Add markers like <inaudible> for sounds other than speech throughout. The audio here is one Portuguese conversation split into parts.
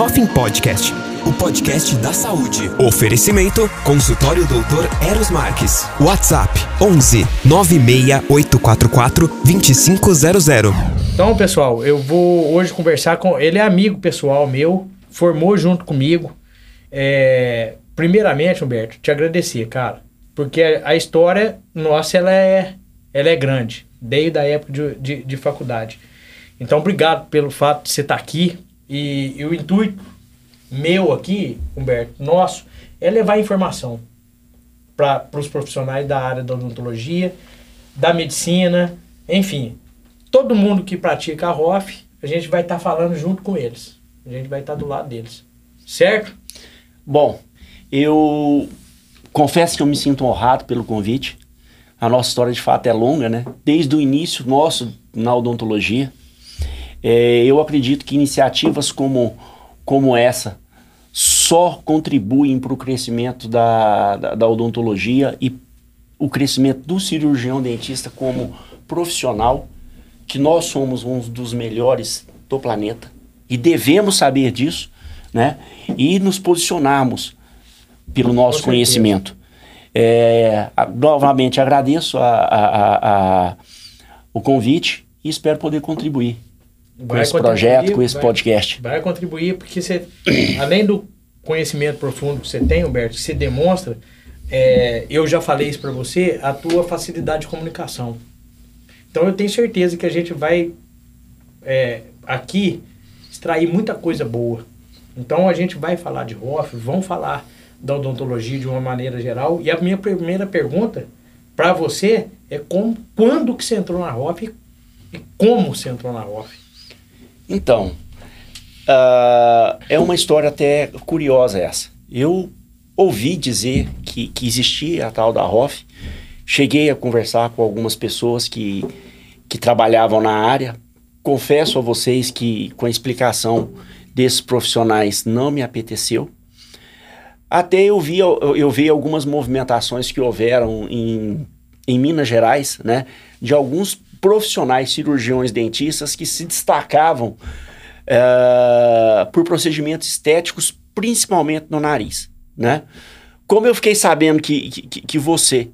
Hoffing Podcast, o podcast da saúde. Oferecimento: Consultório Doutor Eros Marques. WhatsApp: 11 96844 2500. Então, pessoal, eu vou hoje conversar com. Ele é amigo pessoal meu, formou junto comigo. É, primeiramente, Humberto, te agradecer, cara. Porque a história nossa ela é, ela é grande, desde a época de, de, de faculdade. Então, obrigado pelo fato de você estar aqui. E, e o intuito meu aqui, Humberto, nosso, é levar informação para os profissionais da área da odontologia, da medicina, enfim, todo mundo que pratica a ROF, a gente vai estar tá falando junto com eles. A gente vai estar tá do lado deles. Certo? Bom, eu confesso que eu me sinto honrado pelo convite. A nossa história de fato é longa, né? Desde o início nosso na odontologia. É, eu acredito que iniciativas como, como essa só contribuem para o crescimento da, da, da, odontologia e o crescimento do cirurgião dentista como profissional, que nós somos um dos melhores do planeta e devemos saber disso, né? E nos posicionarmos pelo nosso conhecimento. É, novamente agradeço a, a, a, o convite e espero poder contribuir com esse projeto, com esse vai, podcast. Vai contribuir porque você, <clears throat> além do conhecimento profundo que você tem, Humberto, que você demonstra, é, eu já falei isso para você, a tua facilidade de comunicação. Então eu tenho certeza que a gente vai é, aqui extrair muita coisa boa. Então a gente vai falar de ROF, vamos falar da odontologia de uma maneira geral. E a minha primeira pergunta para você é como, quando que você entrou na ROF e como você entrou na ROF? Então, uh, é uma história até curiosa essa. Eu ouvi dizer que, que existia a tal da ROF, cheguei a conversar com algumas pessoas que, que trabalhavam na área. Confesso a vocês que com a explicação desses profissionais não me apeteceu. Até eu vi, eu, vi algumas movimentações que houveram em, em Minas Gerais, né? De alguns profissionais cirurgiões dentistas que se destacavam uh, por procedimentos estéticos, principalmente no nariz, né? Como eu fiquei sabendo que, que, que você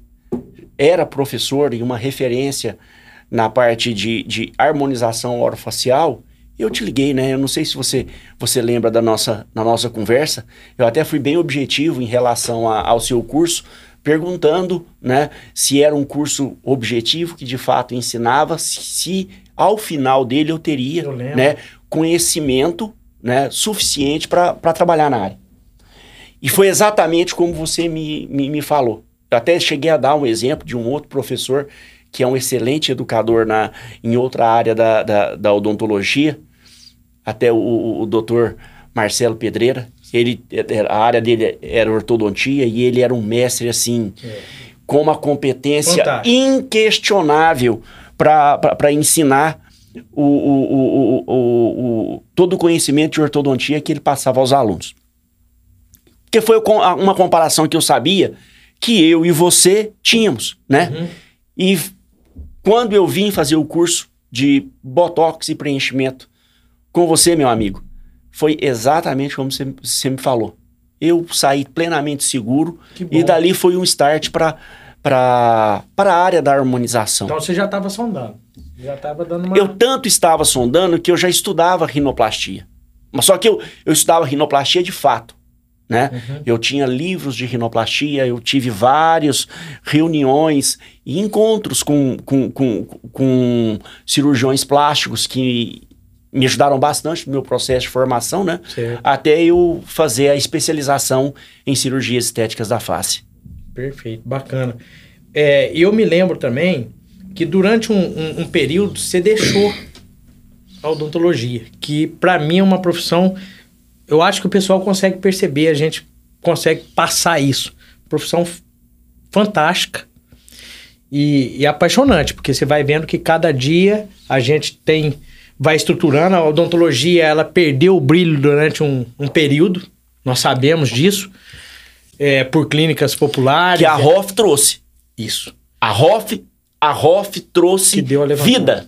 era professor e uma referência na parte de, de harmonização orofacial, eu te liguei, né? Eu não sei se você, você lembra da nossa, da nossa conversa. Eu até fui bem objetivo em relação a, ao seu curso, perguntando né, se era um curso objetivo que de fato ensinava, se, se ao final dele eu teria eu né, conhecimento né, suficiente para trabalhar na área. E foi exatamente como você me, me, me, falou. Eu até cheguei a dar um exemplo de um outro professor que é um excelente educador na, em outra área da, da, da odontologia, até o, o, o doutor Marcelo Pedreira, ele, a área dele era ortodontia e ele era um mestre, assim, é. com uma competência Fantástico. inquestionável para ensinar o, o, o, todo o conhecimento de ortodontia que ele passava aos alunos. Porque foi uma comparação que eu sabia que eu e você tínhamos, né? Uhum. E quando eu vim fazer o curso de Botox e preenchimento com você, meu amigo, foi exatamente como você, você me falou. Eu saí plenamente seguro e dali foi um start para para a área da harmonização. Então você já estava sondando. Já estava dando uma... Eu tanto estava sondando que eu já estudava rinoplastia. Mas só que eu, eu estudava rinoplastia de fato. Né? Uhum. Eu tinha livros de rinoplastia, eu tive várias reuniões e encontros com, com, com, com cirurgiões plásticos que me ajudaram bastante no meu processo de formação, né? Certo. Até eu fazer a especialização em cirurgias estéticas da face. Perfeito, bacana. É, eu me lembro também que durante um, um, um período você deixou a odontologia, que para mim é uma profissão, eu acho que o pessoal consegue perceber, a gente consegue passar isso. Profissão fantástica e, e apaixonante, porque você vai vendo que cada dia a gente tem vai estruturando. A odontologia ela perdeu o brilho durante um, um período, nós sabemos disso, é, por clínicas populares. Que a ROF trouxe. Isso. A ROF, a ROF trouxe vida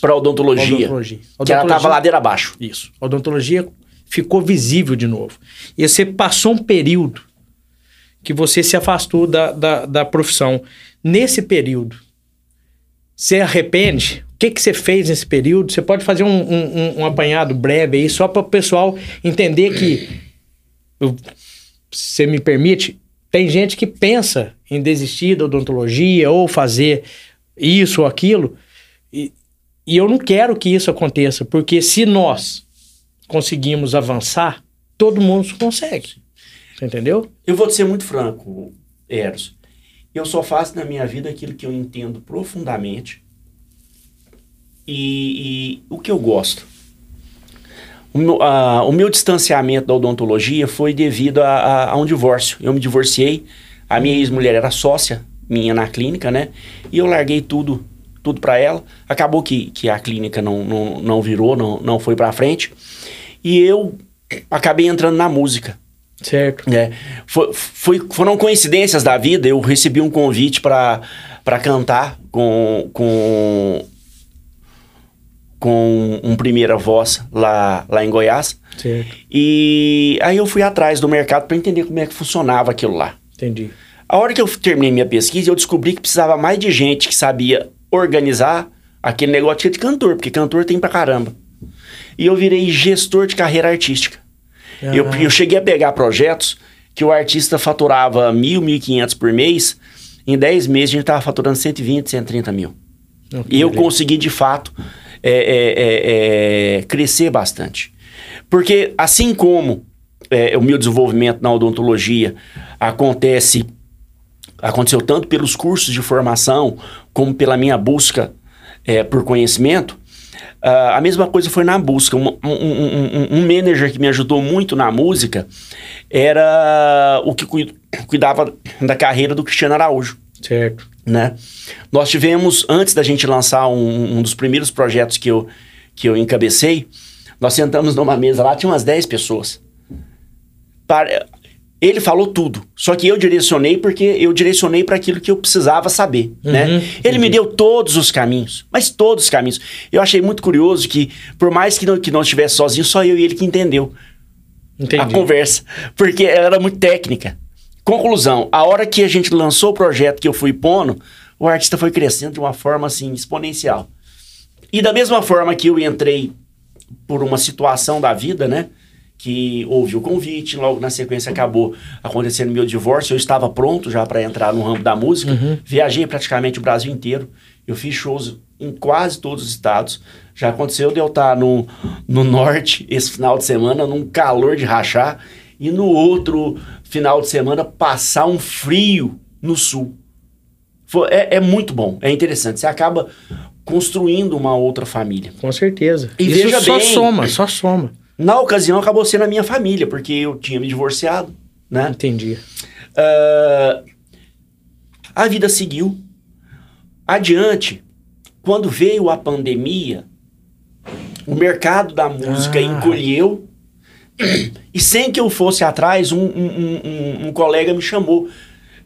para a odontologia. odontologia. Que ela estava ladeira abaixo. Isso. A odontologia ficou visível de novo. E você passou um período que você se afastou da, da, da profissão. Nesse período, você arrepende? Que, que você fez nesse período? Você pode fazer um, um, um apanhado breve aí, só para o pessoal entender que, você me permite, tem gente que pensa em desistir da odontologia ou fazer isso ou aquilo, e, e eu não quero que isso aconteça, porque se nós conseguimos avançar, todo mundo consegue. Você entendeu? Eu vou ser muito franco, Eros. Eu só faço na minha vida aquilo que eu entendo profundamente e, e o que eu gosto. O meu, a, o meu, distanciamento da odontologia foi devido a, a, a um divórcio. Eu me divorciei, a minha ex-mulher era sócia minha na clínica, né? E eu larguei tudo tudo para ela. Acabou que, que a clínica não, não, não virou, não, não foi para frente. E eu acabei entrando na música. Certo. É, foi, foi, foram coincidências da vida. Eu recebi um convite para cantar com, com, com um primeira voz lá, lá em Goiás. Certo. E aí eu fui atrás do mercado para entender como é que funcionava aquilo lá. Entendi. A hora que eu terminei minha pesquisa, eu descobri que precisava mais de gente que sabia organizar aquele negócio de cantor, porque cantor tem pra caramba. E eu virei gestor de carreira artística. Ah. Eu, eu cheguei a pegar projetos que o artista faturava mil, mil e quinhentos por mês. Em 10 meses a gente estava faturando 120, 130 mil. Okay, e eu consegui, de fato, é, é, é, é, crescer bastante. Porque assim como é, o meu desenvolvimento na odontologia acontece aconteceu tanto pelos cursos de formação como pela minha busca por conhecimento, uh, a mesma coisa foi na busca. Um, um, um, um, manager que me ajudou muito na música era o que cuidava da carreira do Cristiano Araújo. Certo. Né? Nós tivemos, antes da gente lançar um, dos primeiros projetos que eu, que eu encabecei, nós sentamos numa mesa lá, tinha umas 10 pessoas. Para, ele falou tudo. Só que eu direcionei porque eu direcionei para aquilo que eu precisava saber, uhum, né? Ele entendi. me deu todos os caminhos, mas todos os caminhos. Eu achei muito curioso que, por mais que não, que não estivesse sozinho, só eu e ele que entendeu entendi. a conversa. Porque ela era muito técnica. Conclusão, a hora que a gente lançou o projeto que eu fui pondo, o artista foi crescendo de uma forma, assim, exponencial. E da mesma forma que eu entrei por uma situação da vida, né? que houve o convite, logo na sequência acabou acontecendo meu divórcio, eu estava pronto já para entrar no ramo da música, uhum. viajei praticamente o Brasil inteiro, eu fiz shows em quase todos os estados, já aconteceu de eu estar no, no norte esse final de semana, num calor de rachar, e no outro final de semana passar um frio no sul. É, é muito bom, é interessante, você acaba construindo uma outra família. Com certeza. E Isso veja só bem, soma, só soma. Na ocasião, acabou sendo a minha família, porque eu tinha me divorciado, né? Entendi. Uh, a vida seguiu. Adiante, quando veio a pandemia, o mercado da música ah. encolheu. E sem que eu fosse atrás, um, um, um, um colega me chamou,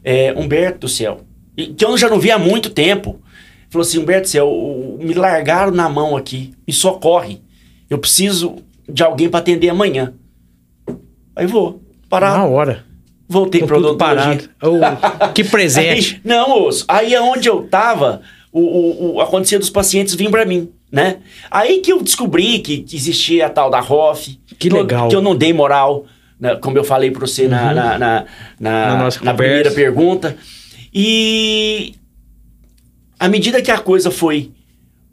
é, Humberto do Céu, que eu já não via há muito tempo. Falou assim: Humberto do Céu, me largaram na mão aqui, me socorre. Eu preciso de alguém para atender amanhã. Aí vou. Parar. Na hora. Voltei para odontologia. Oh, que <laughs> presente. Aí, não, osso. Aí aonde eu tava, o, o, o acontecia dos pacientes vinham para mim, né? Aí que eu descobri que existia a tal da ROF. Que legal. Que eu não dei moral, né, como eu falei para você uhum. na, na, na, na, na, na primeira pergunta. E à medida que a coisa foi,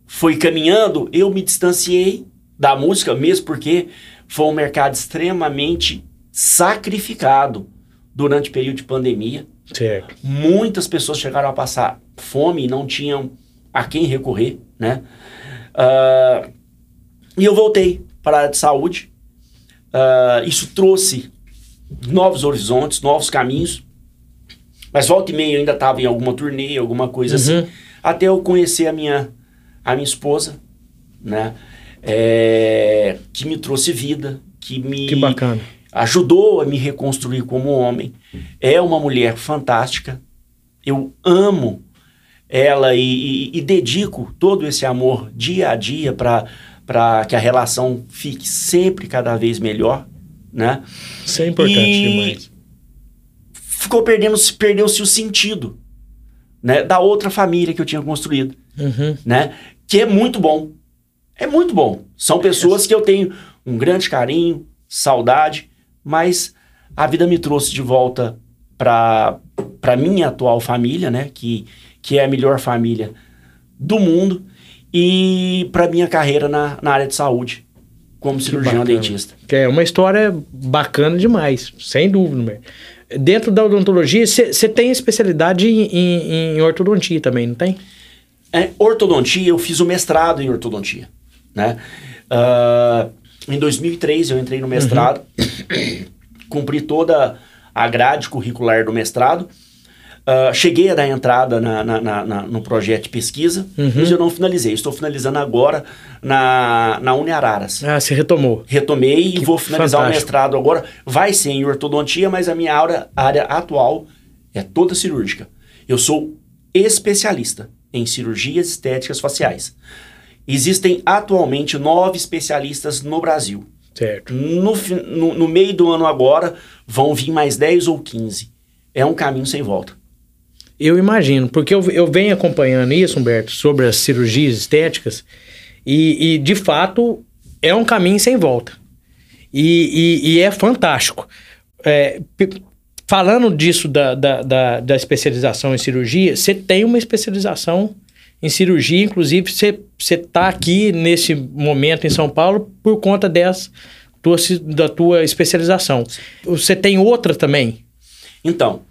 foi caminhando, eu me distanciei da música, mesmo porque foi um mercado extremamente sacrificado durante o período de pandemia. Certo. Muitas pessoas chegaram a passar fome e não tinham a quem recorrer, né? Uh, e eu voltei para a área de saúde. Uh, isso trouxe novos horizontes, novos caminhos. Mas volta e meia eu ainda estava em alguma turnê, alguma coisa uhum. assim. Até eu conhecer a minha, a minha esposa, né? é, que me trouxe vida, que me que ajudou a me reconstruir como homem. É uma mulher fantástica. Eu amo ela e, e, e dedico todo esse amor dia a dia para que a relação fique sempre cada vez melhor, né? Isso é importante E- demais. Ficou perdendo, perdeu-se o sentido, né, da outra família que eu tinha construído, Uhum. né? Que é muito bom. É muito bom. São pessoas que eu tenho um grande carinho, saudade, mas a vida me trouxe de volta para para minha atual família, né, que que é a melhor família do mundo e para minha carreira na, na área de saúde como cirurgião bacana. dentista. Que é uma história bacana demais, sem dúvida. Mer. Dentro da odontologia, você tem especialidade em, em- ortodontia também, não tem? É, ortodontia, eu fiz o mestrado em ortodontia, né? Ah, em 2003 eu entrei no mestrado, cumpri toda a grade curricular do mestrado, Ah, cheguei a dar entrada na- na- na- no projeto de pesquisa, mas eu não finalizei. Estou finalizando agora na, na Uniararas. Ah, você retomou. Retomei e vou finalizar o fantástico. mestrado agora. Vai ser em ortodontia, mas a minha área, área atual é toda cirúrgica. Eu sou especialista em cirurgias estéticas faciais. Existem atualmente nove especialistas no Brasil. Certo. No, no, no meio do ano agora, vão vir mais 10 ou 15. É um caminho sem volta. Eu imagino, porque eu, eu venho acompanhando isso, Humberto, sobre as cirurgias estéticas, e, e, de fato é um caminho sem volta. E, e- e é fantástico. É, falando disso da, da, da, da especialização em cirurgia, você tem uma especialização em cirurgia, inclusive você está aqui nesse momento em São Paulo por conta dessa tua, da tua especialização. Você tem outra também? Então,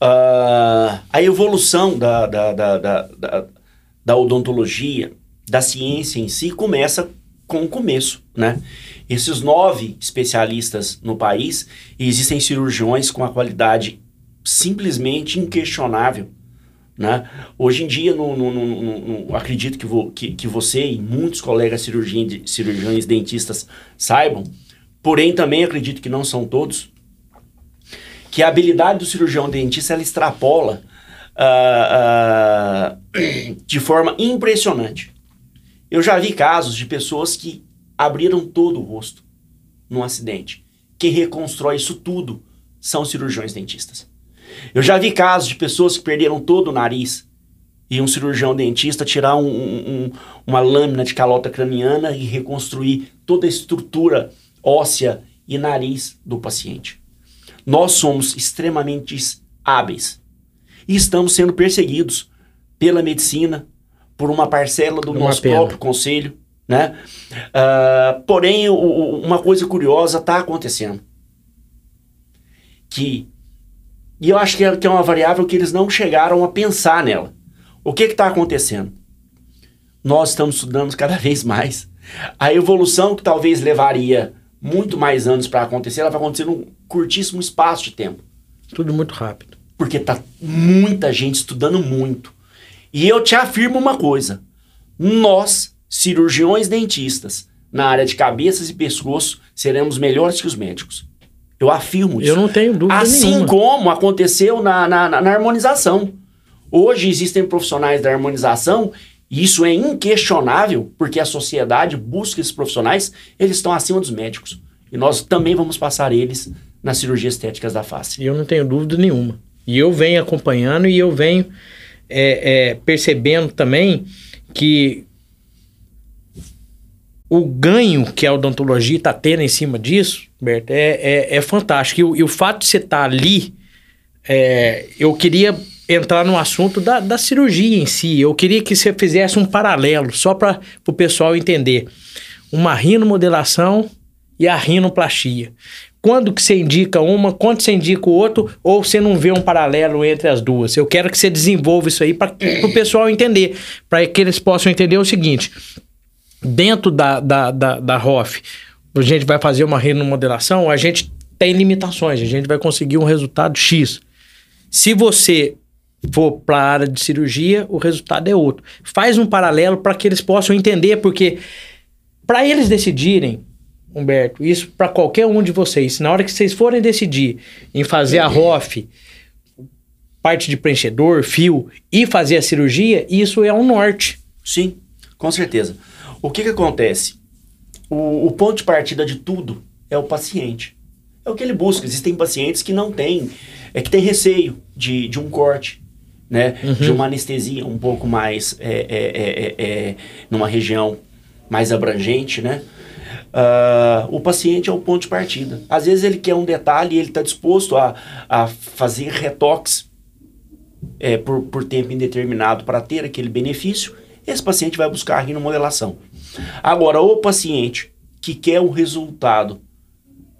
ah, a evolução da, da, da, da, da- odontologia, da ciência em si, começa com o começo, né? Esses nove especialistas no país, existem cirurgiões com a qualidade simplesmente inquestionável, né? Hoje em dia, no, no- no- no- acredito que, vo- que, que você e muitos colegas cirurgiões, cirurgiões dentistas saibam, porém também acredito que não são todos, que a habilidade do cirurgião dentista ela extrapola ah, ah, de forma impressionante. Eu já vi casos de pessoas que abriram todo o rosto num acidente. Quem reconstrói isso tudo são cirurgiões dentistas. Eu já vi casos de pessoas que perderam todo o nariz e um cirurgião dentista tirar um- um- uma lâmina de calota craniana e reconstruir toda a estrutura óssea e nariz do paciente. Nós somos extremamente hábeis e estamos sendo perseguidos pela medicina, por uma parcela do É uma nosso pena. próprio conselho, né? Ah, porém, o- o- uma coisa curiosa está acontecendo. Que, e eu acho que é, que é uma variável que eles não chegaram a pensar nela. O que está acontecendo? Nós estamos estudando cada <laughs> vez mais. A evolução que talvez levaria muito mais anos para acontecer, ela vai acontecer num curtíssimo espaço de tempo. Tudo muito rápido. Porque tá muita gente estudando muito. E eu te afirmo uma coisa: nós, cirurgiões dentistas, na área de cabeças e pescoço, seremos melhores que os médicos. Eu afirmo isso. Eu não tenho dúvida Assim nenhuma. como aconteceu na, na, na- na harmonização. Hoje existem profissionais da harmonização, e isso é inquestionável, porque a sociedade busca esses profissionais, eles estão acima dos médicos. E nós também vamos passar eles nas cirurgias estéticas da face. Eu não tenho dúvida nenhuma. E eu venho acompanhando e eu venho é, é, percebendo também que o ganho que a odontologia está tendo em cima disso, Berto, é, é, é fantástico. E o, e o fato de você estar ali, é, eu queria entrar no assunto da, da cirurgia em si. Eu queria que você fizesse um paralelo, só para o pessoal entender. Uma rinomodelação e a rinoplastia. Quando que você indica uma, quando você indica o outro, ou você não vê um paralelo entre as duas? Eu quero que você desenvolva isso aí para o pessoal entender, para que eles possam entender o seguinte: dentro da, da, da, da ROF, a gente vai fazer uma rinomodelação, a gente tem limitações, a gente vai conseguir um resultado X. Se você for para a área de cirurgia, o resultado é outro. Faz um paralelo para que eles possam entender, porque para eles decidirem, Humberto, isso para qualquer um de vocês, na hora que vocês forem decidir em fazer a ROF, parte de preenchedor, fio e fazer a cirurgia, isso é um norte. Sim, com certeza. O que, que acontece? o, o ponto de partida de tudo é o paciente. É o que ele busca. Existem pacientes que não têm, é que tem receio de, de um corte, né? Uhum. De uma anestesia um pouco mais é, é, é, é, é, numa região mais abrangente, né? Ah, o paciente é o ponto de partida. Às vezes ele quer um detalhe e ele está disposto a, a fazer retoques é, por, por tempo indeterminado para ter aquele benefício. Esse paciente vai buscar a rinomodelação. Agora, o paciente que quer um resultado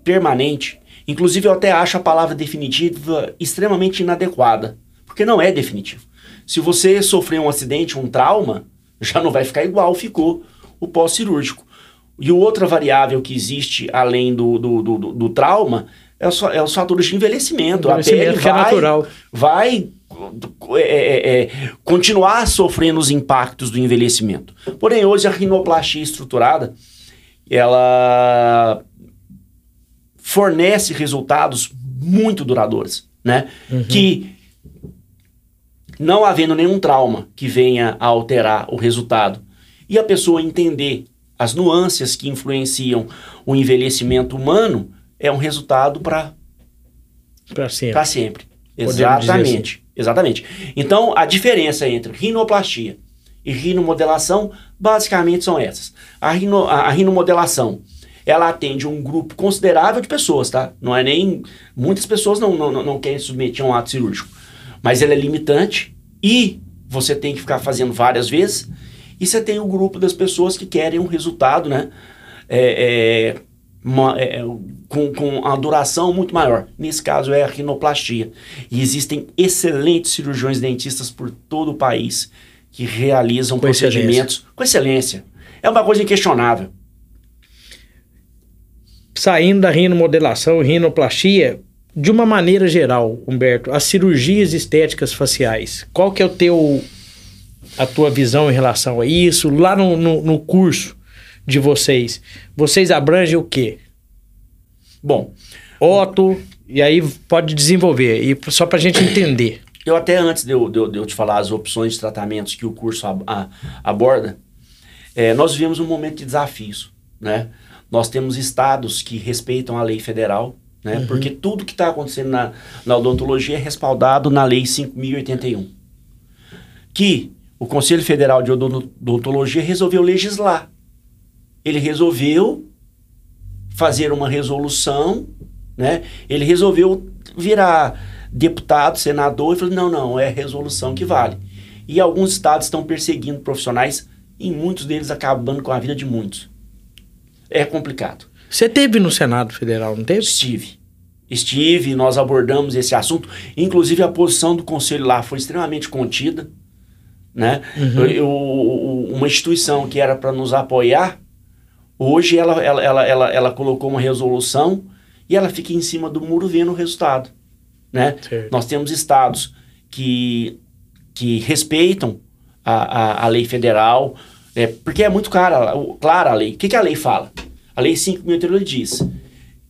permanente, inclusive eu até acho a palavra definitiva extremamente inadequada, porque não é definitivo. Se você sofrer um acidente, um trauma, <laughs> já não vai ficar igual ficou o pós-cirúrgico. E outra variável que existe além do, do, do, do- trauma é fa- é os fatores de envelhecimento. A Envelhecimento pele que é vai, natural. vai é, é, é, continuar sofrendo os impactos do envelhecimento. Porém, hoje a rinoplastia estruturada, ela fornece resultados muito duradouros, né? Que não havendo nenhum trauma que venha a alterar o resultado e a pessoa entender as nuances que influenciam o envelhecimento humano, é um resultado para sempre. para sempre. Podemos dizer assim. Exatamente. Exatamente. Então, a diferença entre rinoplastia e rinomodelação basicamente são essas. A, rino, a, a rinomodelação, ela atende um grupo considerável de pessoas, tá? Não é nem... Muitas pessoas não, não, não- querem submeter a um ato cirúrgico. Mas ela é limitante e você tem que ficar fazendo várias vezes. E você tem o grupo das pessoas que querem um resultado, né? É, é, uma- é, com, com a duração muito maior. Nesse caso é a rinoplastia. E existem excelentes cirurgiões dentistas por todo o país que realizam Com procedimentos com excelência. É uma coisa inquestionável. Saindo da rinomodelação rinoplastia, de uma maneira geral, Humberto, as cirurgias estéticas faciais, qual que é o teu a tua visão em relação a isso? Lá no, no, no curso de vocês, vocês abrangem o quê? Bom, Otto, e aí pode desenvolver, e só pra gente entender. eu até antes de eu, de eu- de eu te falar as opções de tratamentos que o curso ab- a- aborda, é, nós vivemos um momento de desafios, né? Nós temos estados que respeitam a lei federal, né? Porque tudo que está acontecendo na, na odontologia é respaldado na lei 5.081. Que o Conselho Federal de Odon- Odontologia resolveu legislar. Ele resolveu fazer uma resolução, né? Ele resolveu virar deputado, senador e falou: não, não, é resolução que vale. E alguns estados estão perseguindo profissionais e muitos deles acabando com a vida de muitos. É complicado. Você teve no Senado Federal, não teve? Estive. Estive, nós abordamos esse assunto. Inclusive, a posição do conselho lá foi extremamente contida. Né? Eu- eu- uma instituição que era para nos apoiar, hoje ela, ela, ela, ela, ela colocou uma resolução e ela fica em cima do muro vendo o resultado. Né? Certo. Nós temos estados que, que respeitam a, a, a lei federal, é, porque é muito clara, o- clara a lei. O que, que a lei fala? A lei 5.081 diz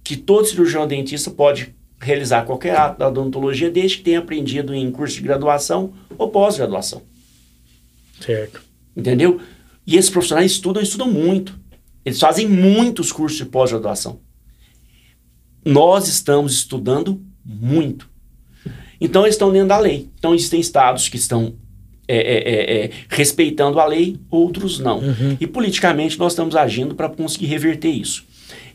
que todo cirurgião dentista pode realizar qualquer ato da odontologia desde que tenha aprendido em curso de graduação ou pós-graduação. Certo. Entendeu? E esses profissionais estudam, estudam muito. Eles fazem muitos cursos de pós-graduação. Nós estamos estudando muito. Então, eles estão dentro da lei. Então, existem estados que estão é, é, é, é, respeitando a lei, outros não. E politicamente, nós estamos agindo para conseguir reverter isso.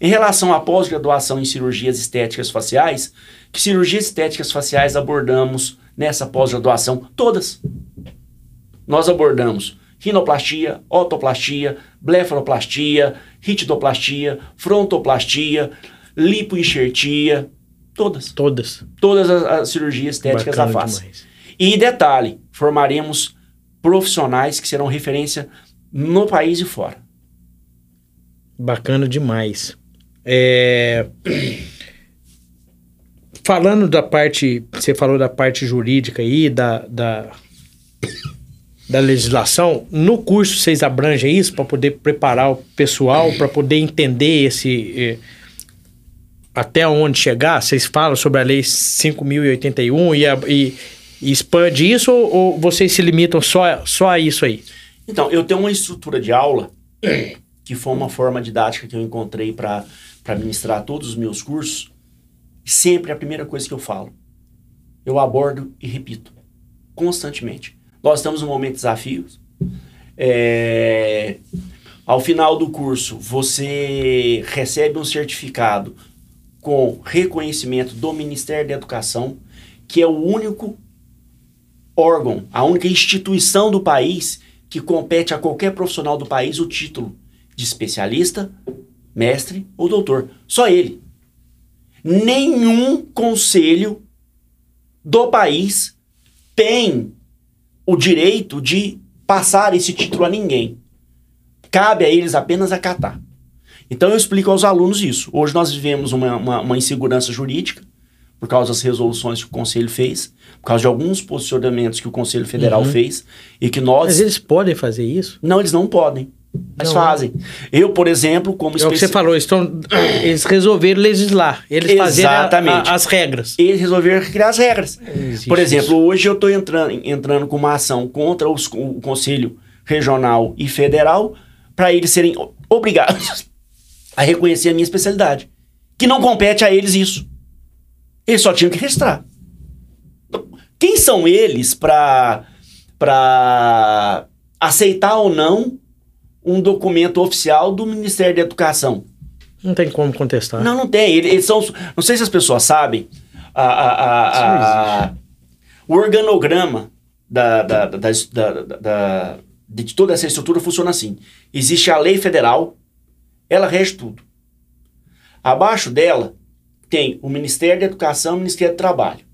Em relação à pós-graduação em cirurgias estéticas faciais, que cirurgias estéticas faciais abordamos nessa pós-graduação? Todas nós abordamos rinoplastia, otoplastia, blefaroplastia, ritidoplastia, frontoplastia, lipoenxertia, todas. Todas. Todas as, as cirurgias estéticas da Bacana face. demais. E detalhe, formaremos profissionais que serão referência no país e fora. Bacana demais. É, <clears throat> Falando da parte, você falou da parte jurídica aí, da, da, da legislação, no curso vocês abrangem isso para poder preparar o pessoal, para poder entender esse. eh, até onde chegar? Vocês falam sobre a lei 5.081 e, a- e, e expande isso ou, ou vocês se limitam só, só a isso aí? Então, eu tenho uma estrutura de aula <clears throat> que foi uma forma didática que eu encontrei para ministrar todos os meus cursos, sempre a primeira coisa que eu falo, eu abordo e repito, constantemente. Nós estamos num momento de desafios. É, ao final do curso, você recebe um certificado com reconhecimento do Ministério da Educação, que é o único órgão, a única instituição do país que compete a qualquer profissional do país o título de especialista, mestre ou doutor. Só ele. Nenhum conselho do país tem o direito de passar esse título a ninguém. Cabe a eles apenas acatar. Então eu explico aos alunos isso. Hoje nós vivemos uma, uma, uma insegurança jurídica por causa das resoluções que o Conselho fez, por causa de alguns posicionamentos que o Conselho Federal uhum. fez e que nós... Mas eles podem fazer isso? Não, eles não podem. Mas não, fazem. Eu, por exemplo, como É o que você falou, eles, estão, <clears throat> eles resolveram legislar, eles Exatamente. A, a, as regras. Eles resolveram criar as regras. Existe por exemplo, isso. hoje eu estou entrando, entrando com uma ação contra os, o Conselho Regional e Federal para eles serem obrigados <laughs> a reconhecer a minha especialidade. Que não compete a eles isso. Eles só tinham que registrar. Quem são eles para aceitar ou não um documento oficial do Ministério da Educação. Não tem como contestar. Não, não tem. Eles são. Não sei se as pessoas sabem. A, a, a, o organograma da, da, da, da, de toda essa estrutura funciona assim: existe a lei federal, ela rege tudo. Abaixo dela tem o Ministério da Educação e o Ministério do Trabalho.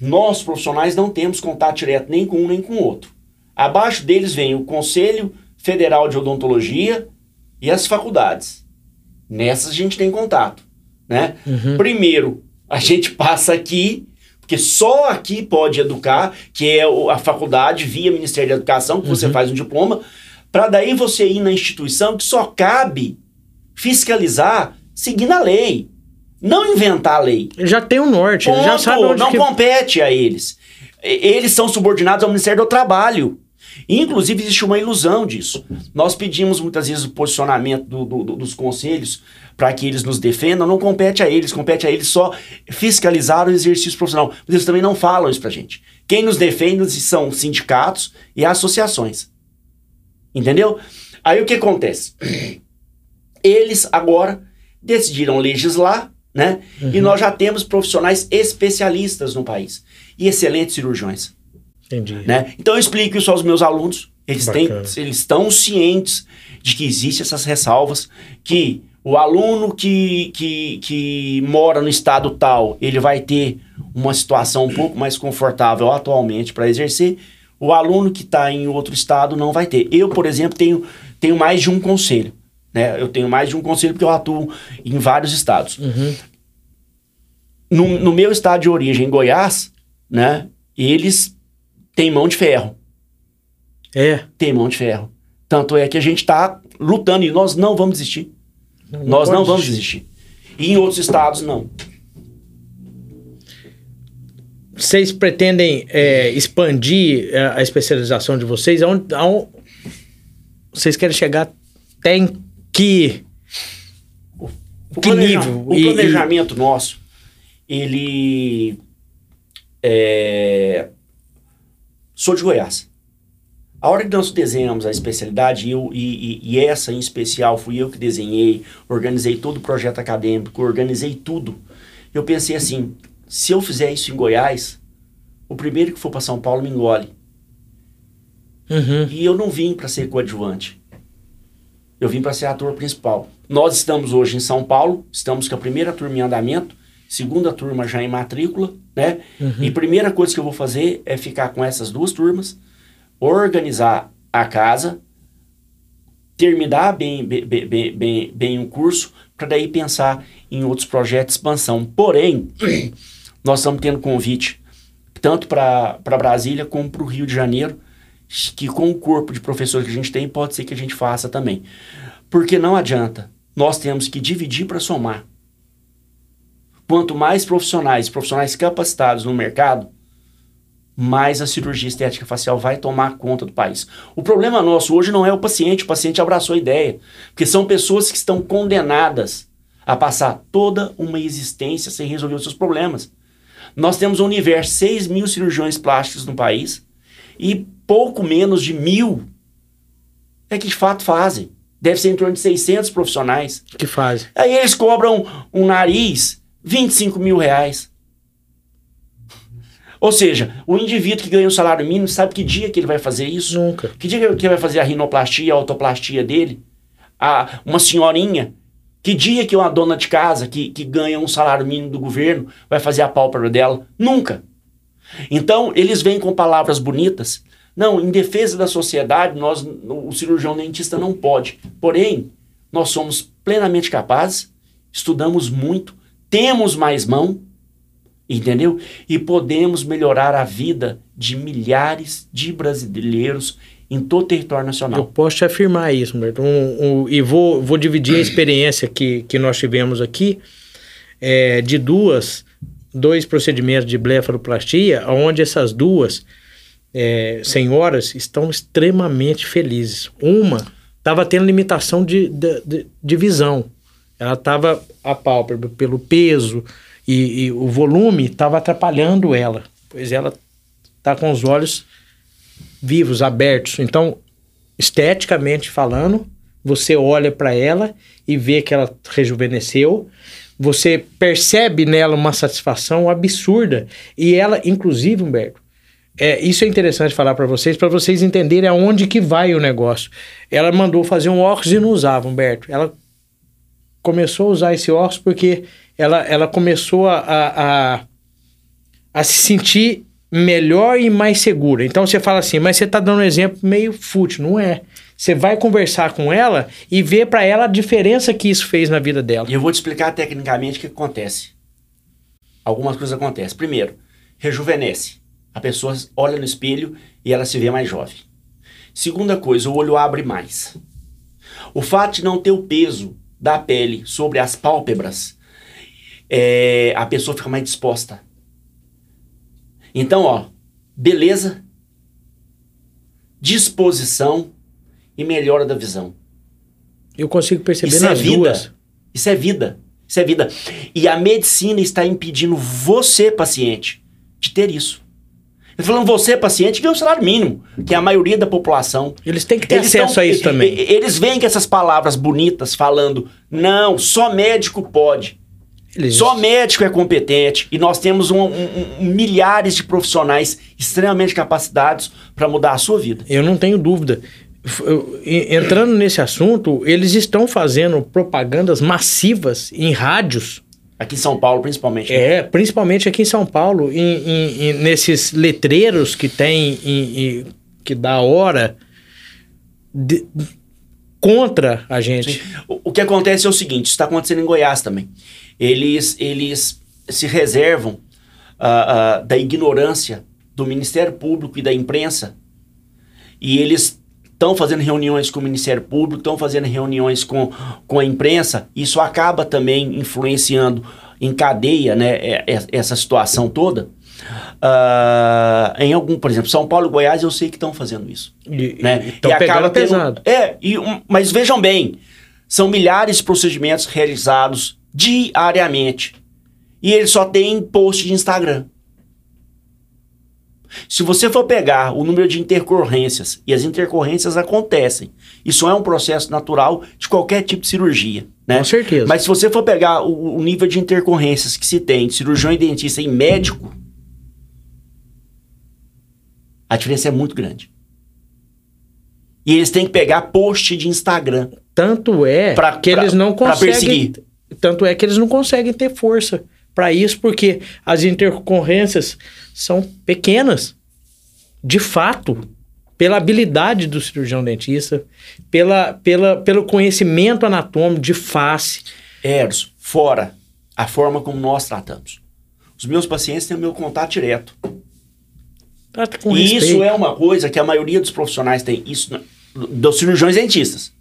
Nós, profissionais, não temos contato direto nem com um nem com o outro. Abaixo deles vem o Conselho Federal de Odontologia e as faculdades. Nessas a gente tem contato, né? Uhum. Primeiro, a gente passa aqui, porque só aqui pode educar, que é a faculdade via Ministério da Educação, que uhum. você faz um diploma, para daí você ir na instituição que só cabe fiscalizar seguindo a lei. Não inventar a lei. Ele já tem o um norte, Ponto, ele já sabe onde Não que... compete a eles. Eles são subordinados ao Ministério do Trabalho. Inclusive, existe uma ilusão disso. Nós pedimos muitas vezes o posicionamento do, do, dos conselhos para que eles nos defendam, não compete a eles, compete a eles só fiscalizar o exercício profissional. Mas eles também não falam isso para gente. Quem nos defende são sindicatos e associações. Entendeu? Aí o que acontece? Eles agora decidiram legislar, né? Uhum. E nós já temos profissionais especialistas no país e excelentes cirurgiões. Entendi. Né? Então eu explico isso aos meus alunos. Eles, têm, eles estão cientes de que existem essas ressalvas, que o aluno que, que, que mora no estado tal, ele vai ter uma situação um pouco mais confortável atualmente para exercer. O aluno que está em outro estado não vai ter. Eu, por exemplo, tenho, tenho mais de um conselho. Né? Eu tenho mais de um conselho porque eu atuo em vários estados. Uhum. No, no meu estado de origem, Goiás, né, eles tem mão de ferro. É. Tem mão de ferro. Tanto é que a gente está lutando e nós não vamos desistir. Não, nós não vamos desistir. E em outros estados, não. Vocês pretendem é, expandir a especialização de vocês? Aonde, aonde, vocês querem chegar até em que, o que planeja, nível? O planejamento e... nosso, ele é, Sou de Goiás. A hora que nós desenhamos a especialidade, eu, e, e, e, essa em especial fui eu que desenhei, organizei todo o projeto acadêmico, organizei tudo. Eu pensei assim: se eu fizer isso em Goiás, o primeiro que for para São Paulo me engole. Uhum. E eu não vim para ser coadjuvante. Eu vim para ser ator principal. Nós estamos hoje em São Paulo, estamos com a primeira turma em andamento segunda turma já em matrícula, né? Uhum. E primeira coisa que eu vou fazer é ficar com essas duas turmas, organizar a casa, terminar bem, bem, bem, bem, bem o curso, para daí pensar em outros projetos de expansão. Porém, <clears throat> nós estamos tendo convite tanto para Brasília como para o Rio de Janeiro, que com o corpo de professores que a gente tem, pode ser que a gente faça também. Porque não adianta, nós temos que dividir para somar quanto mais profissionais, profissionais capacitados no mercado, mais a cirurgia estética facial vai tomar conta do país. O problema nosso hoje não é o paciente, o paciente abraçou a ideia, porque são pessoas que estão condenadas a passar toda uma existência sem resolver os seus problemas. Nós temos um universo, 6 mil cirurgiões plásticos no país e pouco menos de mil é que de fato fazem. Deve ser em torno de 600 profissionais. Que fazem. Aí eles cobram um nariz 25 mil reais. Ou seja, o indivíduo que ganha um salário mínimo sabe que dia que ele vai fazer isso? Nunca. Que dia que ele vai fazer a rinoplastia, a autoplastia dele? A, uma senhorinha que dia que uma dona de casa que, que ganha um salário mínimo do governo vai fazer a pálpebra dela? Nunca. Então, eles vêm com palavras bonitas. Não, em defesa da sociedade, nós, o cirurgião dentista não pode. Porém, nós somos plenamente capazes, estudamos muito, temos mais mão, entendeu? E podemos melhorar a vida de milhares de brasileiros em todo o território nacional. Eu posso te afirmar isso, Humberto. Um, um, e vou, vou dividir a experiência que, que nós tivemos aqui é, de duas, dois procedimentos de blefaroplastia, onde essas duas é, senhoras estão extremamente felizes. Uma estava tendo limitação de, de, de, visão. Ela estava a pálpebra pelo peso e, e o volume estava atrapalhando ela, pois ela está com os olhos vivos, abertos. Então, esteticamente falando, você olha para ela e vê que ela rejuvenesceu. Você percebe nela uma satisfação absurda. E ela, inclusive, Humberto, é, isso é interessante falar para vocês, para vocês entenderem aonde que vai o negócio. Ela mandou fazer um óculos e não usava, Humberto. Ela começou a usar esse óculos porque ela, ela começou a, a, a, se sentir melhor e mais segura. Então você fala assim, mas você está dando um exemplo meio fútil, não é? Você vai conversar com ela e ver para ela a diferença que isso fez na vida dela. E eu vou te explicar tecnicamente o que acontece. Algumas coisas acontecem. Primeiro, rejuvenesce. A pessoa olha no espelho e ela se vê mais jovem. Segunda coisa, o olho abre mais. O fato de não ter o peso da pele sobre as pálpebras, é, a pessoa fica mais disposta então, ó, beleza, disposição e melhora da visão. Eu consigo perceber Isso nas é vida. duas. Isso é vida. Isso é vida. E a medicina está impedindo você, paciente, de ter isso. Ele falando você, paciente, ganha o salário mínimo, que é a maioria da população. Eles têm que ter Eles acesso tão- a isso também. Eles veem que essas palavras bonitas falando, não, só médico pode. Eles- Só médico é competente e nós temos um- um- um- milhares de profissionais extremamente capacitados para mudar a sua vida. Eu não tenho dúvida. Eu- Entrando nesse assunto, eles estão fazendo propagandas massivas em rádios. Aqui em São Paulo, principalmente. É, principalmente aqui em São Paulo, em, em- em- nesses letreiros que tem em- que dá hora de- contra a gente. O, o que acontece é o seguinte: isso está acontecendo em Goiás também. Eles, eles se reservam ah, ah, da ignorância do Ministério Público e da imprensa e eles estão fazendo reuniões com o Ministério Público, estão fazendo reuniões com, com a imprensa. Isso acaba também influenciando em cadeia né, é- é- essa situação toda. Ah, em algum, por exemplo, São Paulo e Goiás, eu sei que estão fazendo isso E, né? Estão E acaba pegando tendo- pesado. É, e um- mas vejam bem, são milhares de procedimentos realizados diariamente. E ele só tem post de Instagram. Se você for pegar o número de intercorrências, e as intercorrências acontecem, isso é um processo natural de qualquer tipo de cirurgia, né? Com certeza. Mas se você for pegar o, o nível de intercorrências que se tem de cirurgião e dentista e médico, a diferença é muito grande. E eles têm que pegar post de Instagram. Tanto é Pra- que pra- eles não conseguem. Tanto é que eles não conseguem ter força para isso, porque as intercorrências são pequenas. De fato, pela habilidade do cirurgião dentista, pela, pela, pelo conhecimento anatômico de face. Eros, fora a forma como nós tratamos. Os meus pacientes têm o meu contato direto. Trata com e respeito. isso é uma coisa que a maioria dos profissionais tem, isso dos cirurgiões dentistas.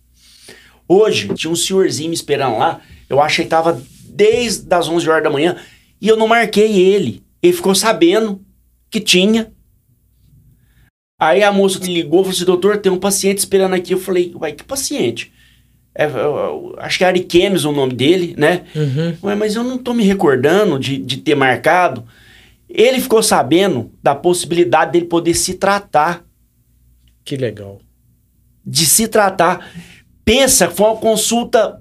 Hoje, tinha um senhorzinho me esperando lá, eu achei que tava desde as 11 horas da manhã, e eu não marquei ele. Ele ficou sabendo que tinha, Aí a moça me ligou e falou assim, doutor, tem um paciente esperando aqui. Eu falei, uai, que paciente? É, eu- eu- acho que é Ariquemes o nome dele, né? Uhum. Ué, mas eu não tô me recordando de, de ter marcado. Ele ficou sabendo da possibilidade dele poder se tratar. Que legal. De se tratar. Pensa, foi uma consulta.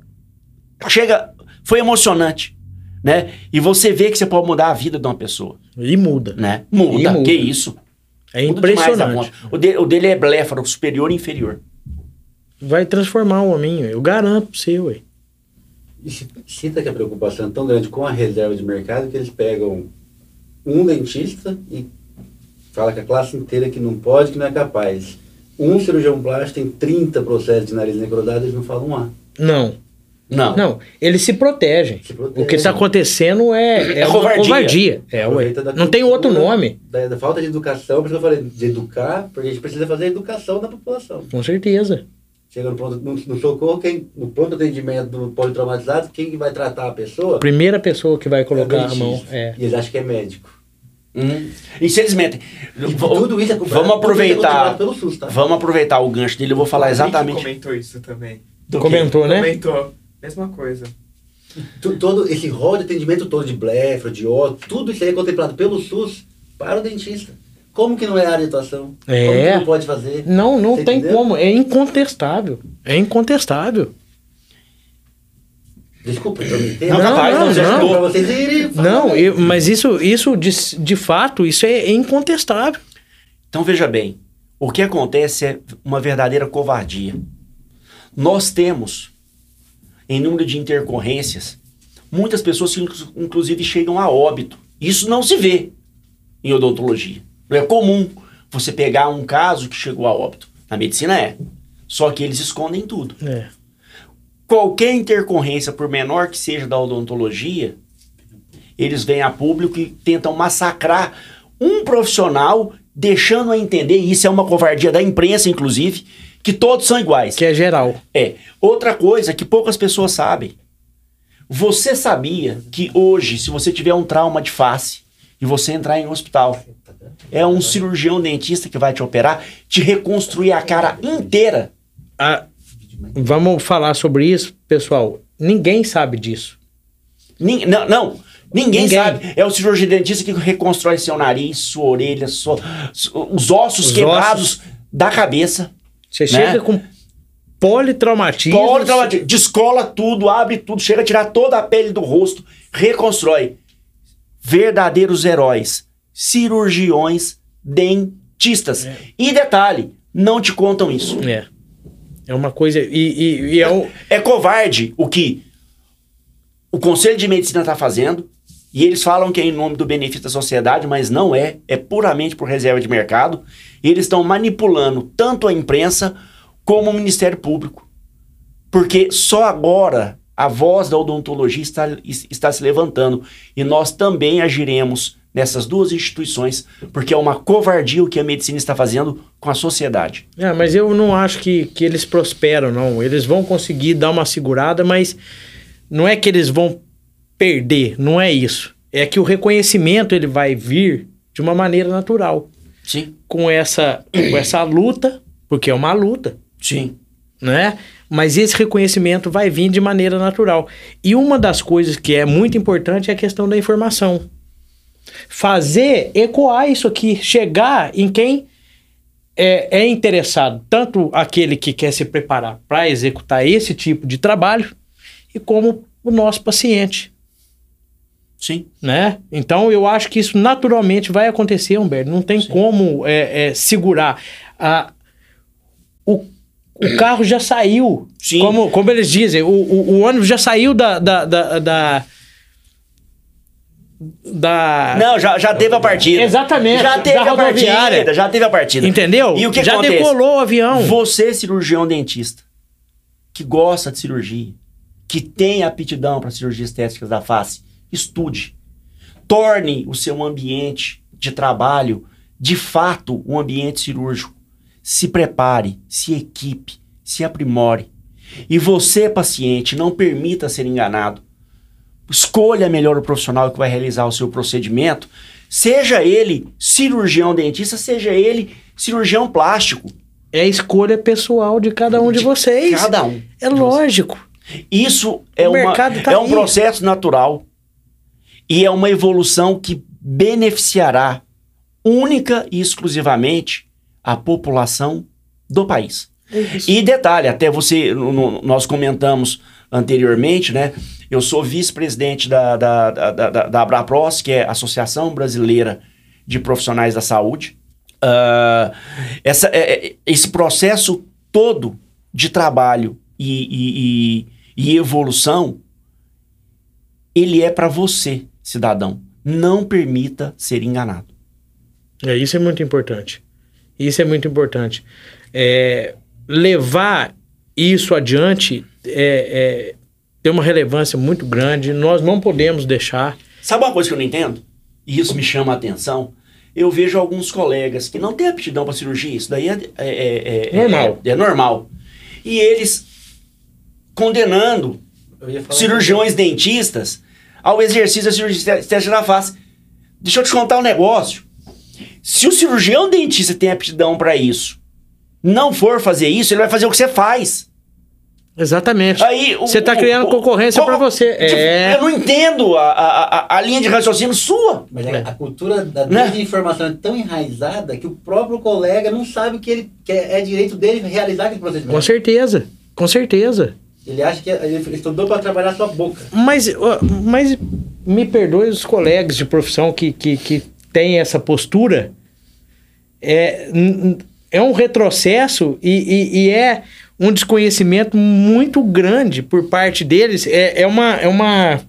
Chega, foi emocionante, né? E você vê que você pode mudar a vida de uma pessoa, E muda. né? E Muda, muda. que isso. É Muda impressionante. O, de- o dele é bléfaro, superior e inferior. Vai transformar o homem, eu garanto pra você, ué. Cita que a preocupação é tão grande com a reserva de mercado que eles pegam um dentista e fala que a classe inteira que não pode, que não é capaz. Um cirurgião plástico tem 30 processos de nariz necrodado, eles não falam um A. Não, Não. não. Eles se protegem. Se protegem. O que está acontecendo é, é, É covardia. covardia. É, ué. Não tem outro nome, Da, da falta de educação, por isso que eu falei de educar, porque a gente precisa fazer a educação da população. com certeza. Chega no, ponto, no, no socorro, quem, no pronto atendimento do politraumatizado, quem que vai tratar a pessoa? Primeira pessoa que vai é colocar a mão. É. E eles acham que é médico. Hum. Infelizmente. E tudo isso é vamos é aproveitar. pelo SUS, tá? Vamos aproveitar o gancho dele. Eu vou falar exatamente. comentou isso também. do que- Comentou, né? Comentou. Mesma coisa. Todo esse rol de atendimento todo de blefa, de ódio, tudo isso aí é contemplado pelo SUS para o dentista. Como que não é área de atuação? É. Como que não pode fazer? Não, não Você tem entendeu? como. É incontestável. É incontestável. Desculpa, eu me Não, não, ajudou. Para vocês irem falar, Não, eu- mas isso, isso de, de fato, isso é incontestável. Então veja bem, o que acontece é uma verdadeira covardia. Nós temos, em número de intercorrências, muitas pessoas inclusive chegam a óbito. Isso não se vê em odontologia. Não é comum você pegar um caso que chegou a óbito. Na medicina é. Só que eles escondem tudo. É. Qualquer intercorrência, por menor que seja da odontologia, eles vêm a público e tentam massacrar um profissional, deixando a entender, e isso é uma covardia da imprensa, inclusive, que todos são iguais. Que é geral. É. Outra coisa que poucas pessoas sabem. Você sabia que hoje, se você tiver um trauma de face e você entrar em um hospital, é um cirurgião dentista que vai te operar, te reconstruir a cara inteira. Ah, vamos falar sobre isso, pessoal. Ninguém sabe disso. Nin- não, não, ninguém, Ninguém. sabe. É o cirurgião dentista que reconstrói seu nariz, sua orelha, sua- su- os ossos Os quebrados da cabeça. Você Né? chega com politraumatismo. Politraumatismo. Descola tudo, abre tudo, chega a tirar toda a pele do rosto, reconstrói. Verdadeiros heróis. Cirurgiões dentistas. E detalhe, não te contam isso. É. É uma coisa. E, e- e é o. É covarde o que o Conselho de Medicina está fazendo. E eles falam que é em nome do benefício da sociedade, mas não é. É puramente por reserva de mercado. E eles estão manipulando tanto a imprensa como o Ministério Público. Porque só agora a voz da odontologia está, está se levantando. E nós também agiremos nessas duas instituições, porque é uma covardia o que a medicina está fazendo com a sociedade. É, mas eu não acho que, que eles prosperam, não. Eles vão conseguir dar uma segurada, mas não é que eles vão perder, não é isso. É que o reconhecimento ele vai vir de uma maneira natural. Sim, Com essa, com essa luta, porque é uma luta, sim. né? Mas esse reconhecimento vai vir de maneira natural. E uma das coisas que é muito importante é a questão da informação. Fazer ecoar isso aqui, chegar em quem é, é interessado, tanto aquele que quer se preparar para executar esse tipo de trabalho, e como o nosso paciente. Sim. Né? Então eu acho que isso naturalmente vai acontecer, Humberto. Não tem como é, é, segurar. A, o, o carro já saiu. Sim. Como, como eles dizem, o, o, o ônibus já saiu da. da, da, da, da- Não, já, já teve a partida. Exatamente, Já teve a partida. Já teve a partida. Entendeu? E o que já acontece? decolou o avião. Você, cirurgião dentista, que gosta de cirurgia, que tem aptidão para cirurgias estéticas da face, estude. Torne o seu ambiente de trabalho, de fato, um ambiente cirúrgico. Se prepare, se equipe, se aprimore. E você, paciente, não permita ser enganado. Escolha melhor o profissional que vai realizar o seu procedimento, Seja ele cirurgião dentista, seja ele cirurgião plástico. É a escolha pessoal de cada um de, vocês. Cada um. É lógico. Isso é, uma, tá é um aí. processo natural. E é uma evolução que beneficiará única e exclusivamente a população do país. É. E detalhe, até você, no- nós comentamos anteriormente, né? Eu sou vice-presidente da, da, da, da, da Abrapros, que é a Associação Brasileira de Profissionais da Saúde. Ah, essa, é- é- esse processo todo de trabalho e, e- e- e evolução, ele é para você, cidadão. Não permita ser enganado. É, isso é muito importante. Isso é muito importante. É, levar isso adiante é, é, tem uma relevância muito grande. Nós não podemos deixar. Sabe uma coisa que eu não entendo? E isso me chama a atenção. Eu vejo alguns colegas que não têm aptidão para cirurgia. Isso daí é, é- é- é- Normal. É, é normal. E eles condenando cirurgiões dentistas ao exercício da cirurgia estética da face. Deixa eu te contar um negócio. Se o cirurgião dentista tem aptidão para isso, não for fazer isso, ele vai fazer o que você faz. Exatamente. Aí, o- Você tá o- criando o- concorrência pra você. Tipo, É. Eu não entendo a, a, a- linha de raciocínio sua. Mas a, a cultura da Né? desinformação é tão enraizada que o próprio colega não sabe o que ele que é, é direito dele realizar aquele Com procedimento. certeza. Com certeza. Ele acha que ele estudou para trabalhar sua boca. Mas, mas me perdoe os colegas de profissão que, que, que têm essa postura. É, é um retrocesso e, e- e é um desconhecimento muito grande por parte deles. É, é, uma, é, uma,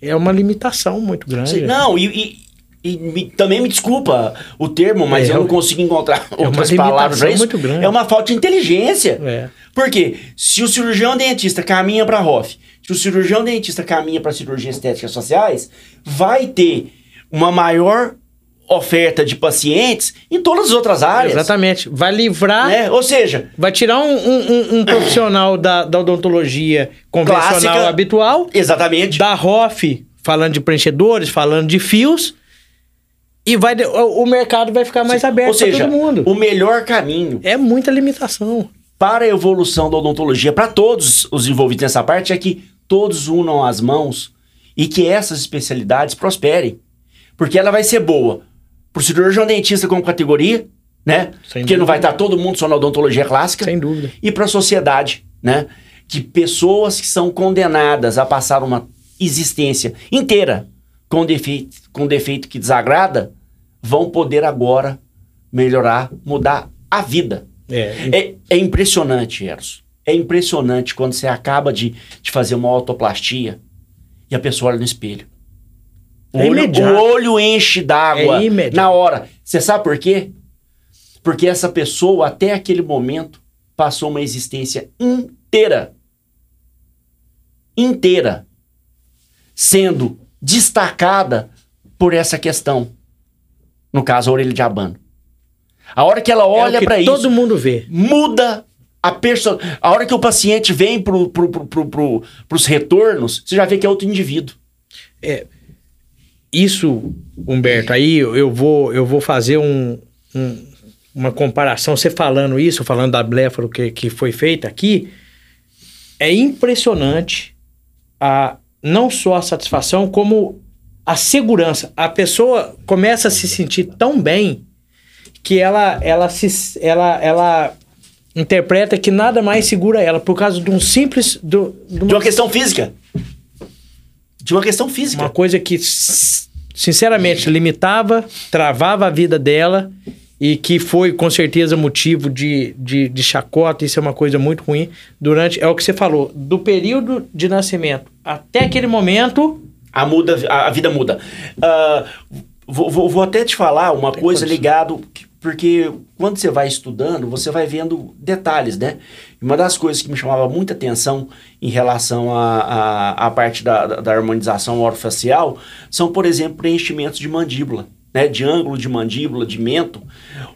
é uma limitação muito grande. Sim, Não, e, e- e me- também me desculpa o termo, mas É, eu não é- consigo encontrar uma outras palavras para isso. muito grande. É uma falta de inteligência. É. Porque se o cirurgião dentista caminha para ROF, se o cirurgião dentista caminha para cirurgia estética sociais, vai ter uma maior oferta de pacientes em todas as outras áreas. Exatamente. Vai livrar. Né? Ou seja, Vai tirar um, um- um- um profissional da, da odontologia convencional Clássica. habitual, exatamente. da ROF, falando de preenchedores, falando de fios, e vai o, mercado vai ficar mais aberto Ou seja, para todo mundo. o melhor caminho É muita limitação. para a evolução da odontologia, para todos os envolvidos nessa parte, é que todos unam as mãos e que essas especialidades prosperem. Porque ela vai ser boa para o cirurgião dentista como categoria, né? Sem Porque não vai estar todo mundo só na odontologia clássica. Sem dúvida. E para a sociedade, né? Que pessoas que são condenadas a passar uma existência inteira com defeito, com defeito que desagrada, vão poder agora melhorar, mudar a vida. É, É, é impressionante, Eros. É impressionante quando você acaba de, de fazer uma autoplastia e a pessoa olha no espelho. O, É olho, imediato. o olho enche d'água É na hora. Você sabe por quê? Porque essa pessoa, até aquele momento, passou uma existência inteira. Inteira. Sendo destacada por essa questão. No caso, a orelha de abano. A hora que ela é olha que para isso todo mundo vê. muda a perso... A hora que o paciente vem pro, pro, pro, pro, pro, pros retornos, você já vê que é outro indivíduo. Isso, Humberto, aí eu eu vou, eu vou fazer um, um- uma comparação. Você falando isso, falando da bléfaro que, que foi feita aqui, é impressionante a, não só a satisfação, como a segurança. A pessoa começa a se sentir tão bem que ela, ela, se, ela, ela interpreta que nada mais segura ela por causa de um simples. Do, de De uma uma questão física. De uma questão física. uma coisa que, sinceramente, limitava, travava a vida dela e que foi, com certeza, motivo de, de, de chacota. Isso é uma coisa muito ruim. Durante, é o que você falou, do período de nascimento até aquele momento. A, muda, a, vida muda. Ah, vou, vou, vou até te falar uma Tem coisa que- porque quando você vai estudando, você vai vendo detalhes, né? Uma das coisas que me chamava muita atenção em relação à parte da, da, da harmonização orofacial são, por exemplo, preenchimentos de mandíbula, né? De ângulo de mandíbula, de mento.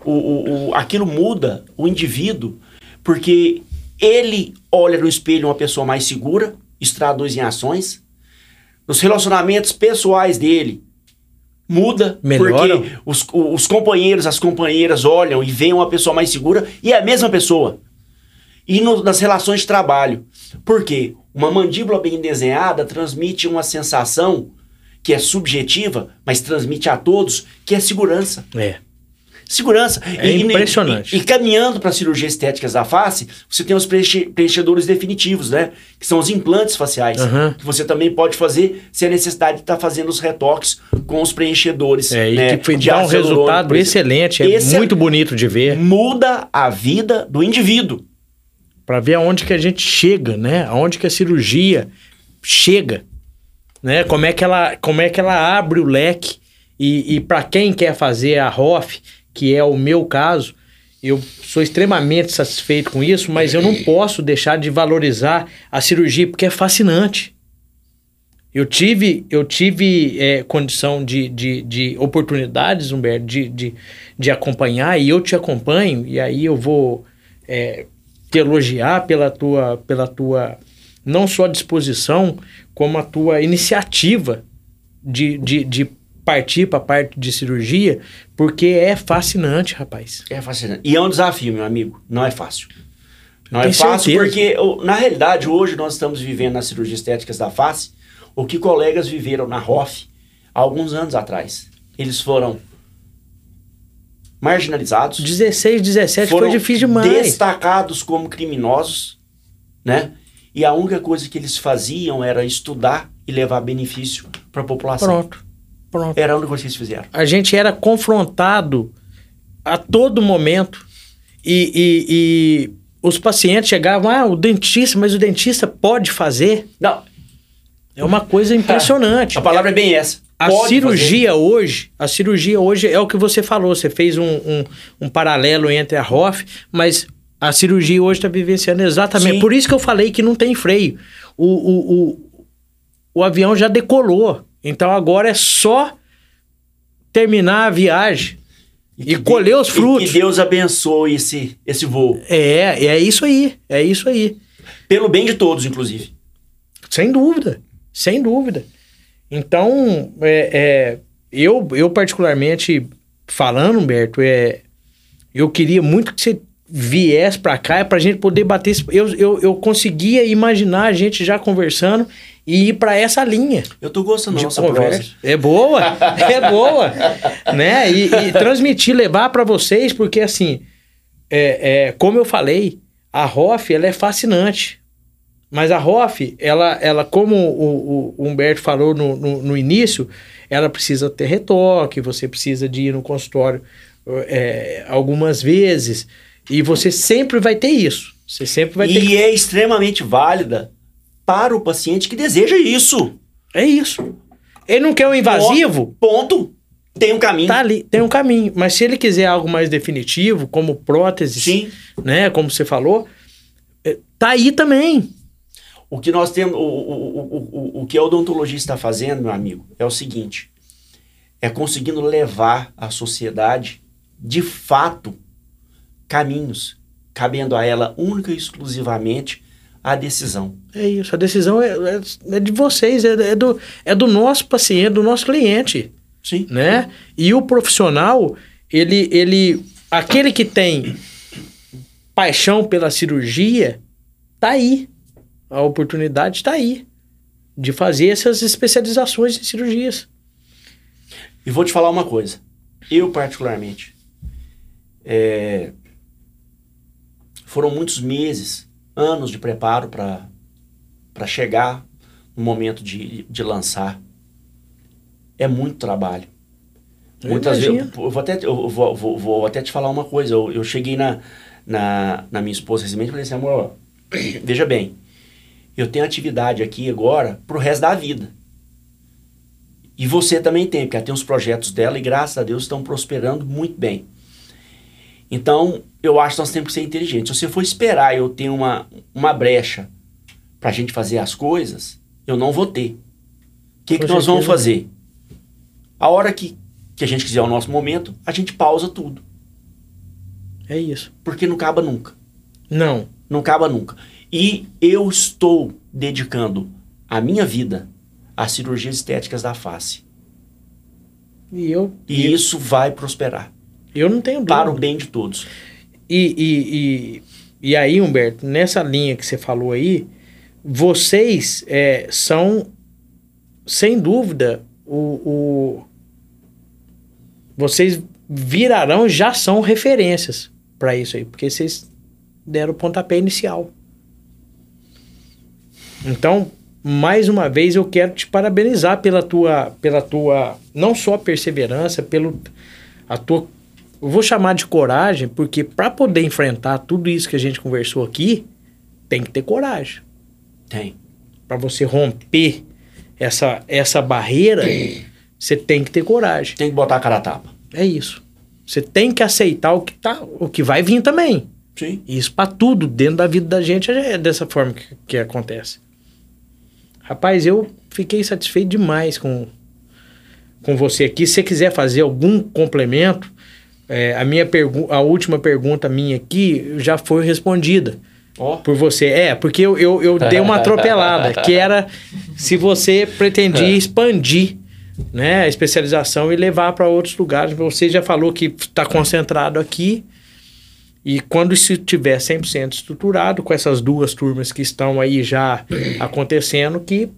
O, o, o- aquilo muda o indivíduo, porque ele olha no espelho uma pessoa mais segura, isso traduz em ações, nos relacionamentos pessoais dele, muda, Melhora. porque os, os companheiros, as companheiras olham e veem uma pessoa mais segura e é a mesma pessoa. E no- nas relações de trabalho. Por quê? Uma mandíbula bem desenhada transmite uma sensação que é subjetiva, mas transmite a todos, que é segurança. É. Segurança. É impressionante. E, e caminhando para cirurgias estéticas da face, você tem os preenche- preenchedores definitivos, né? Que são os implantes faciais. Aham. Que você também pode fazer sem a necessidade de estar fazendo os retoques com os preenchedores. É, e né? que foi, de dá um resultado excelente, é Esse é- muito bonito de ver. Muda a vida do indivíduo. Pra ver aonde que a gente chega, né? Aonde que a cirurgia chega, né? Como é que ela, como é que ela abre o leque e, e para quem quer fazer a ROF, que é o meu caso, eu sou extremamente satisfeito com isso, mas eu não posso deixar de valorizar a cirurgia porque é fascinante. Eu tive, eu tive é, condição de, de, de oportunidades, Humberto, de, de, de acompanhar, e eu te acompanho, e aí eu vou é, te elogiar pela tua, pela tua, não só disposição, como a tua iniciativa de, de, de partir para a parte de cirurgia, porque é fascinante, rapaz. É fascinante. E é um desafio, meu amigo. Não é fácil. Não é Tenho fácil certeza. porque, na realidade, hoje nós estamos vivendo nas cirurgias estéticas da face o que colegas viveram na ROF há alguns anos atrás. Eles foram marginalizados, 16, 17 foram foi difícil demais. destacados como criminosos, né? E a única coisa que eles faziam era estudar e levar benefício para a população. Pronto, pronto. Era a única coisa que eles fizeram. a gente era confrontado a todo momento e, e- e os pacientes chegavam, ah, o dentista, mas o dentista pode fazer. Não, É uma coisa <laughs> impressionante. a palavra é bem essa. A Pode cirurgia hoje, a cirurgia hoje é o que você falou, você fez um, um, um paralelo entre a ROF, mas a cirurgia hoje está vivenciando exatamente. Sim. Por isso que eu falei que não tem freio. O, o, o, o avião já decolou. Então agora é só terminar a viagem e, que colher os E frutos. que Deus abençoe esse, esse voo. É, é isso aí. É isso aí. Pelo bem de todos, inclusive. Sem dúvida, sem dúvida. Então, é, é, eu, eu particularmente falando, Humberto, é, eu queria muito que você viesse pra cá para a gente poder bater. esse- Eu, eu, eu conseguia imaginar a gente já conversando e ir para essa linha Eu tô gostando de nossa conversa. prosa. É boa, é boa, <laughs> né? E, e transmitir, levar para vocês, porque assim, é, é, como eu falei, a ROF ela é fascinante. Mas a ROF, ela, ela como o, o Humberto falou no, no, no início, ela precisa ter retoque, você precisa de ir no consultório é, algumas vezes, e você sempre vai ter isso. Você sempre vai ter. E é extremamente válida para o paciente que deseja isso. É isso. Ele não quer um invasivo, Ponto. Tem um caminho. tá ali, tem um caminho. Mas se ele quiser algo mais definitivo, como próteses, Sim. né? Como você falou, é, tá aí também. O que nós temos, o, o, o, o, o que a odontologia está fazendo, meu amigo, é o seguinte: é conseguindo levar a sociedade, de fato, caminhos, cabendo a ela única e exclusivamente a decisão. É isso. A decisão é, é- é de vocês, é, é do, é do nosso paciente, do nosso cliente, Sim. né? E o profissional, ele, ele, aquele que tem paixão pela cirurgia, tá aí. A oportunidade está aí de fazer essas especializações em cirurgias. E vou te falar uma coisa. Eu, particularmente, é, foram muitos meses, anos de preparo para chegar no momento de, de lançar. É muito trabalho. Eu Muitas vezes, imagino. eu vou até, eu vou, vou, vou até te falar uma coisa. Eu, eu cheguei na, na, na minha esposa recentemente e falei assim, amor, <clears throat> veja bem, eu tenho atividade aqui agora pro resto da vida. E você também tem, porque ela tem os projetos dela e graças a Deus estão prosperando muito bem. Então, eu acho que nós temos que ser inteligentes. Se você for esperar eu ter uma, uma brecha pra gente fazer as coisas, eu não vou ter. O que, que nós vamos fazer? A hora que, que a gente quiser o nosso momento, a gente pausa tudo. É isso. Porque não acaba nunca. Não. Não acaba nunca. E eu estou dedicando a minha vida às cirurgias estéticas da face. E eu, e isso vai prosperar. Eu não tenho dúvida. Para o bem de todos. E, e, e, e aí, Humberto, nessa linha que você falou aí, vocês é, são, sem dúvida, o, o- vocês virarão, já são referências para isso aí, porque vocês deram o pontapé inicial. Então, mais uma vez, eu quero te parabenizar pela tua, pela tua, não só perseverança, pelo a tua, eu vou chamar de coragem, porque para poder enfrentar tudo isso que a gente conversou aqui, tem que ter coragem. Tem. Para você romper essa, essa barreira, você tem que ter coragem. Tem que botar a cara a tapa. É isso. Você tem que aceitar o que tá, o que vai vir também. Sim. Isso para tudo dentro da vida da gente é dessa forma que, que acontece. Rapaz, eu fiquei satisfeito demais com, com você aqui. Se você quiser fazer algum complemento, é, a minha a última pergunta minha aqui já foi respondida Ó. por você. É, porque eu, eu, eu dei uma <laughs> atropelada, que era se você pretendia <laughs> expandir né, a especialização e levar para outros lugares. Você já falou que está concentrado aqui. E quando isso estiver 100% estruturado, com essas duas turmas que estão aí já <coughs> acontecendo, que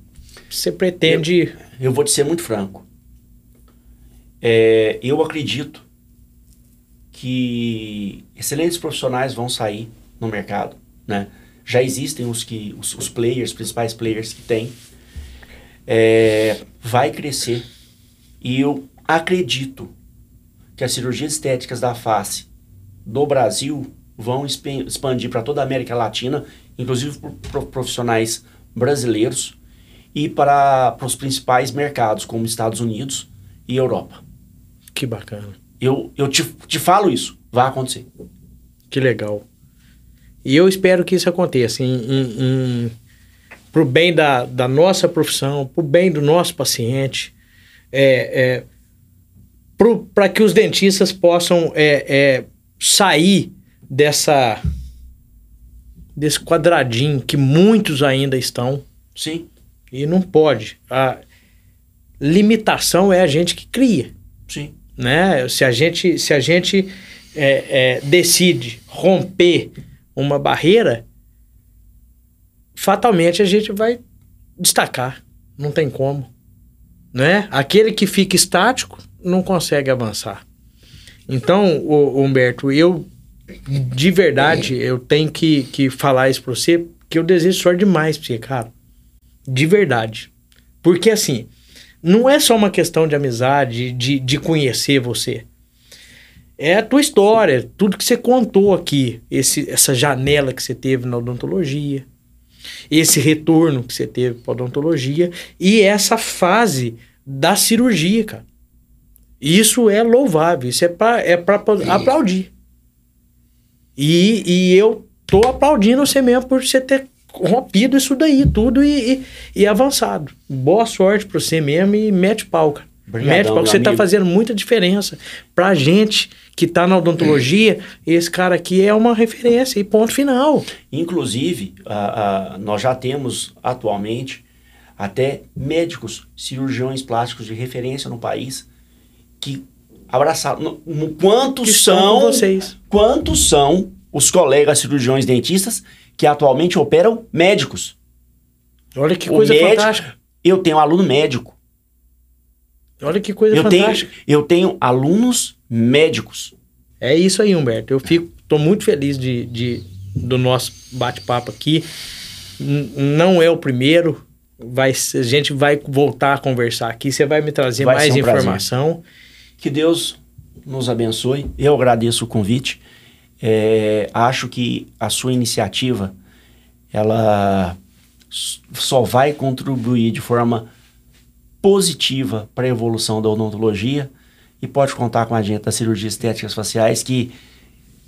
você pretende. Eu vou te ser muito franco. É, eu acredito que excelentes profissionais vão sair no mercado, né? Já existem os que os, os players, principais players que tem. É, vai crescer e eu acredito que as cirurgias estéticas da face do Brasil vão expan- expandir para toda a América Latina, inclusive para profissionais brasileiros e para, para os principais mercados, como Estados Unidos e Europa. Que bacana. Eu, eu te, te falo isso, vai acontecer. Que legal. E eu espero que isso aconteça em, em, em, pro bem da, da nossa profissão, pro bem do nosso paciente, é, é, para que os dentistas possam é, é, sair dessa desse quadradinho que muitos ainda estão Sim, e não pode. A limitação é a gente que cria sim, né? Se a gente, se a gente é, é, decide romper uma barreira, fatalmente a gente vai destacar. Não tem como, né? Aquele que fica estático não consegue avançar. Então, o, Humberto, eu de verdade eu tenho que, que falar isso pra você, que eu desejo sorte demais pra você, cara. De verdade. Porque assim, não é só uma questão de amizade, de, de conhecer você. É a tua história, tudo que você contou aqui, esse, essa janela que você teve na odontologia, esse retorno que você teve para odontologia e essa fase da cirurgia, cara. Isso é louvável, isso é para é pra aplaudir. E, e eu tô aplaudindo você mesmo por você ter rompido isso daí tudo e, e, e avançado. Boa sorte para você mesmo e mete pau, cara. Obrigadão, mete pau, que você tá amigo. fazendo muita diferença. Pra gente que tá na odontologia, esse cara aqui é uma referência e ponto final. Inclusive, a- a- nós já temos atualmente até médicos, cirurgiões plásticos de referência no país que abraçaram. Quantos Que são? com vocês. Quantos são os colegas cirurgiões dentistas que atualmente operam médicos? Olha que O coisa médico- fantástica. Eu tenho aluno médico. Olha que coisa Eu tenho, fantástica. eu tenho alunos médicos. É isso aí, Humberto. Eu fico, tô muito feliz de, de- do nosso bate-papo aqui. N- não é o primeiro. Vai, a gente vai voltar a conversar aqui. Você vai me trazer Vai mais um prazer. informação. Que Deus nos abençoe. Eu agradeço o convite. É, acho que a sua iniciativa ela só vai contribuir de forma positiva para a evolução da odontologia e pode contar com a gente das cirurgias estéticas faciais que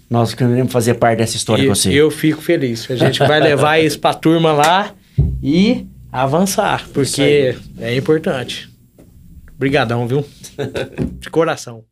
nós queremos fazer parte dessa história com você. Eu fico feliz. A gente vai levar isso pra turma lá e avançar, porque é importante. Obrigadão, viu? De coração.